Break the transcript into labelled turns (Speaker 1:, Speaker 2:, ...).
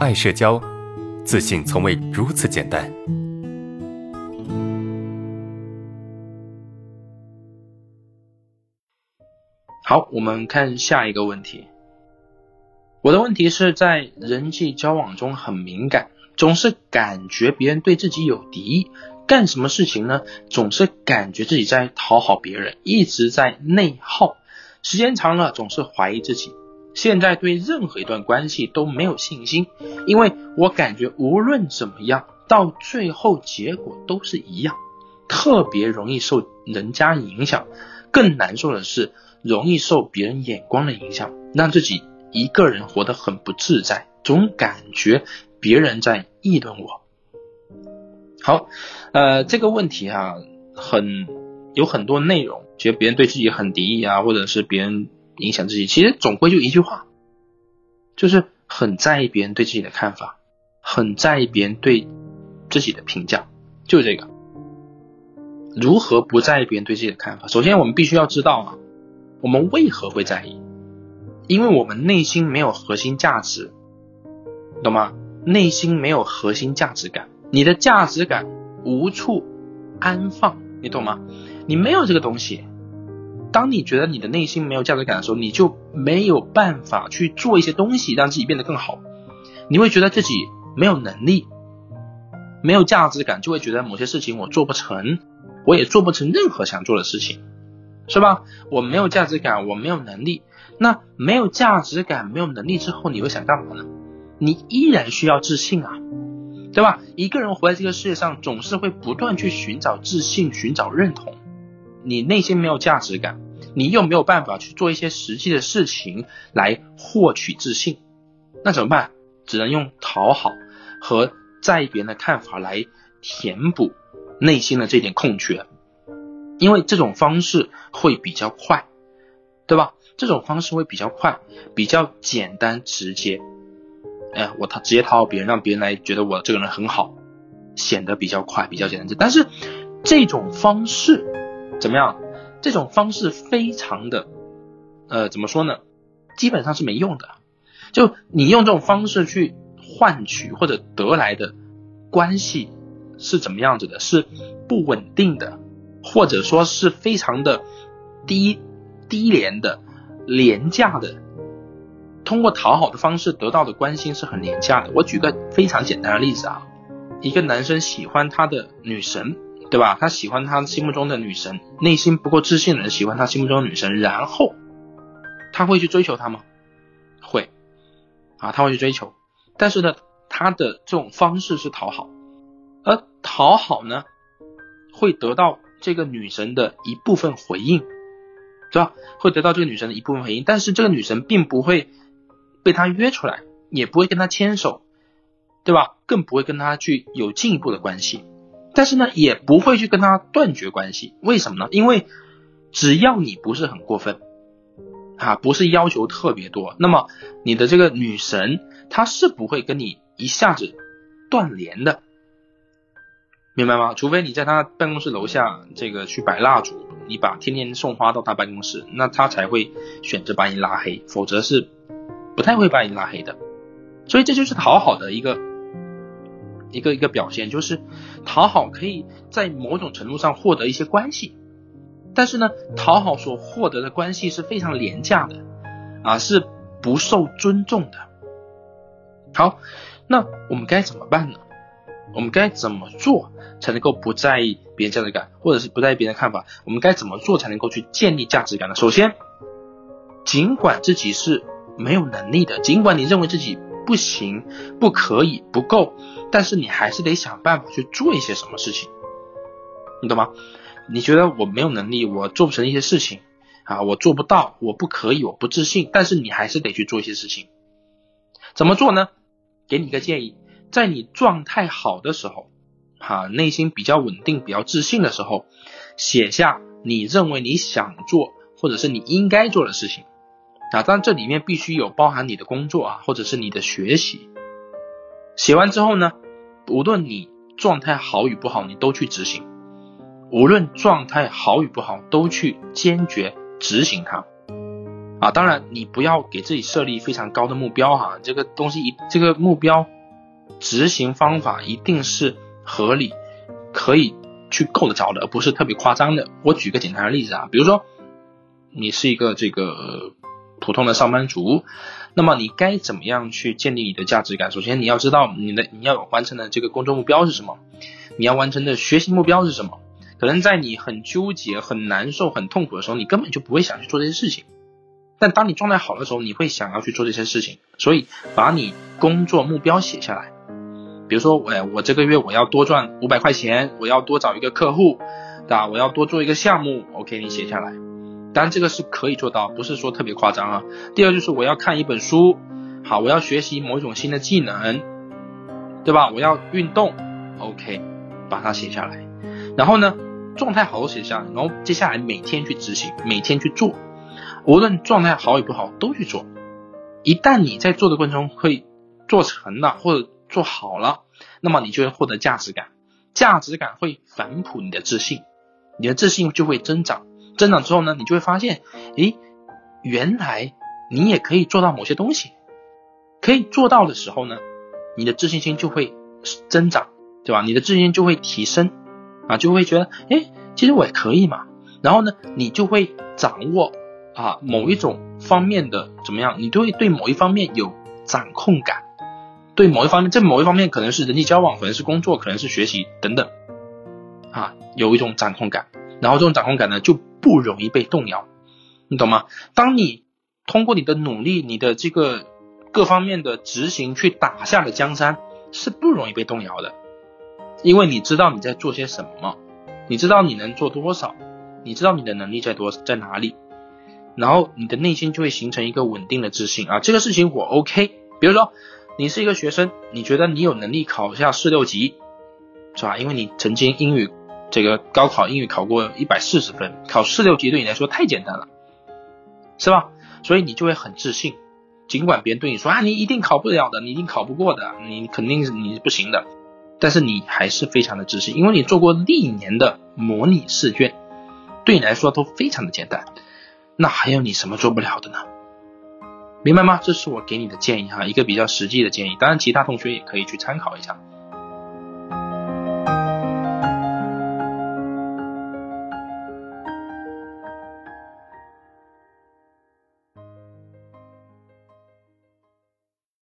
Speaker 1: 爱社交，自信从未如此简单。
Speaker 2: 好，我们看下一个问题。我的问题是在人际交往中很敏感，总是感觉别人对自己有敌意，干什么事情呢？总是感觉自己在讨好别人，一直在内耗，时间长了总是怀疑自己。现在对任何一段关系都没有信心，因为我感觉无论怎么样，到最后结果都是一样，特别容易受人家影响，更难受的是。容易受别人眼光的影响，让自己一个人活得很不自在，总感觉别人在议论我。好，呃，这个问题啊，很有很多内容，觉得别人对自己很敌意啊，或者是别人影响自己，其实总归就一句话，就是很在意别人对自己的看法，很在意别人对自己的评价，就是这个。如何不在意别人对自己的看法？首先，我们必须要知道啊。我们为何会在意？因为我们内心没有核心价值，懂吗？内心没有核心价值感，你的价值感无处安放，你懂吗？你没有这个东西，当你觉得你的内心没有价值感的时候，你就没有办法去做一些东西让自己变得更好。你会觉得自己没有能力，没有价值感，就会觉得某些事情我做不成，我也做不成任何想做的事情。是吧？我没有价值感，我没有能力。那没有价值感、没有能力之后，你会想干嘛呢？你依然需要自信啊，对吧？一个人活在这个世界上，总是会不断去寻找自信、寻找认同。你内心没有价值感，你又没有办法去做一些实际的事情来获取自信，那怎么办？只能用讨好和在意别人的看法来填补内心的这点空缺。因为这种方式会比较快，对吧？这种方式会比较快，比较简单直接。哎，我讨直接讨好别人，让别人来觉得我这个人很好，显得比较快，比较简单。但是这种方式怎么样？这种方式非常的，呃，怎么说呢？基本上是没用的。就你用这种方式去换取或者得来的关系是怎么样子的？是不稳定的。或者说是非常的低低廉的廉价的，通过讨好的方式得到的关心是很廉价的。我举个非常简单的例子啊，一个男生喜欢他的女神，对吧？他喜欢他心目中的女神，内心不够自信的人喜欢他心目中的女神，然后他会去追求她吗？会啊，他会去追求，但是呢，他的这种方式是讨好，而讨好呢，会得到。这个女神的一部分回应，是吧？会得到这个女神的一部分回应，但是这个女神并不会被他约出来，也不会跟他牵手，对吧？更不会跟他去有进一步的关系，但是呢，也不会去跟他断绝关系。为什么呢？因为只要你不是很过分，啊，不是要求特别多，那么你的这个女神她是不会跟你一下子断联的。明白吗？除非你在他办公室楼下这个去摆蜡烛，你把天天送花到他办公室，那他才会选择把你拉黑，否则是不太会把你拉黑的。所以这就是讨好的一个一个一个表现，就是讨好可以在某种程度上获得一些关系，但是呢，讨好所获得的关系是非常廉价的啊，是不受尊重的。好，那我们该怎么办呢？我们该怎么做才能够不在意别人价值感，或者是不在意别人看法？我们该怎么做才能够去建立价值感呢？首先，尽管自己是没有能力的，尽管你认为自己不行、不可以、不够，但是你还是得想办法去做一些什么事情，你懂吗？你觉得我没有能力，我做不成一些事情啊，我做不到，我不可以，我不自信，但是你还是得去做一些事情。怎么做呢？给你一个建议。在你状态好的时候，哈，内心比较稳定、比较自信的时候，写下你认为你想做或者是你应该做的事情啊。当然，这里面必须有包含你的工作啊，或者是你的学习。写完之后呢，无论你状态好与不好，你都去执行；无论状态好与不好，都去坚决执行它。啊，当然你不要给自己设立非常高的目标哈，这个东西一这个目标执行方法一定是合理，可以去够得着的，而不是特别夸张的。我举个简单的例子啊，比如说你是一个这个普通的上班族，那么你该怎么样去建立你的价值感？首先你要知道你的你要完成的这个工作目标是什么，你要完成的学习目标是什么？可能在你很纠结、很难受、很痛苦的时候，你根本就不会想去做这些事情。但当你状态好的时候，你会想要去做这些事情。所以，把你工作目标写下来。比如说，哎，我这个月我要多赚五百块钱，我要多找一个客户，对吧？我要多做一个项目。OK，你写下来。当然，这个是可以做到，不是说特别夸张啊。第二就是我要看一本书，好，我要学习某一种新的技能，对吧？我要运动。OK，把它写下来。然后呢？状态好写下来，然后接下来每天去执行，每天去做，无论状态好与不好都去做。一旦你在做的过程中会做成了或者做好了，那么你就会获得价值感，价值感会反哺你的自信，你的自信就会增长。增长之后呢，你就会发现，诶，原来你也可以做到某些东西，可以做到的时候呢，你的自信心就会增长，对吧？你的自信心就会提升。啊，就会觉得，诶，其实我也可以嘛。然后呢，你就会掌握啊某一种方面的怎么样，你就会对某一方面有掌控感。对某一方面，这某一方面可能是人际交往，可能是工作，可能是学习等等，啊，有一种掌控感。然后这种掌控感呢，就不容易被动摇，你懂吗？当你通过你的努力，你的这个各方面的执行去打下的江山，是不容易被动摇的。因为你知道你在做些什么，你知道你能做多少，你知道你的能力在多在哪里，然后你的内心就会形成一个稳定的自信啊，这个事情我 OK。比如说你是一个学生，你觉得你有能力考下四六级，是吧？因为你曾经英语这个高考英语考过一百四十分，考四六级对你来说太简单了，是吧？所以你就会很自信，尽管别人对你说啊，你一定考不了的，你一定考不过的，你肯定是你不行的。但是你还是非常的自信，因为你做过历年的模拟试卷，对你来说都非常的简单，那还有你什么做不了的呢？明白吗？这是我给你的建议哈，一个比较实际的建议，当然其他同学也可以去参考一下。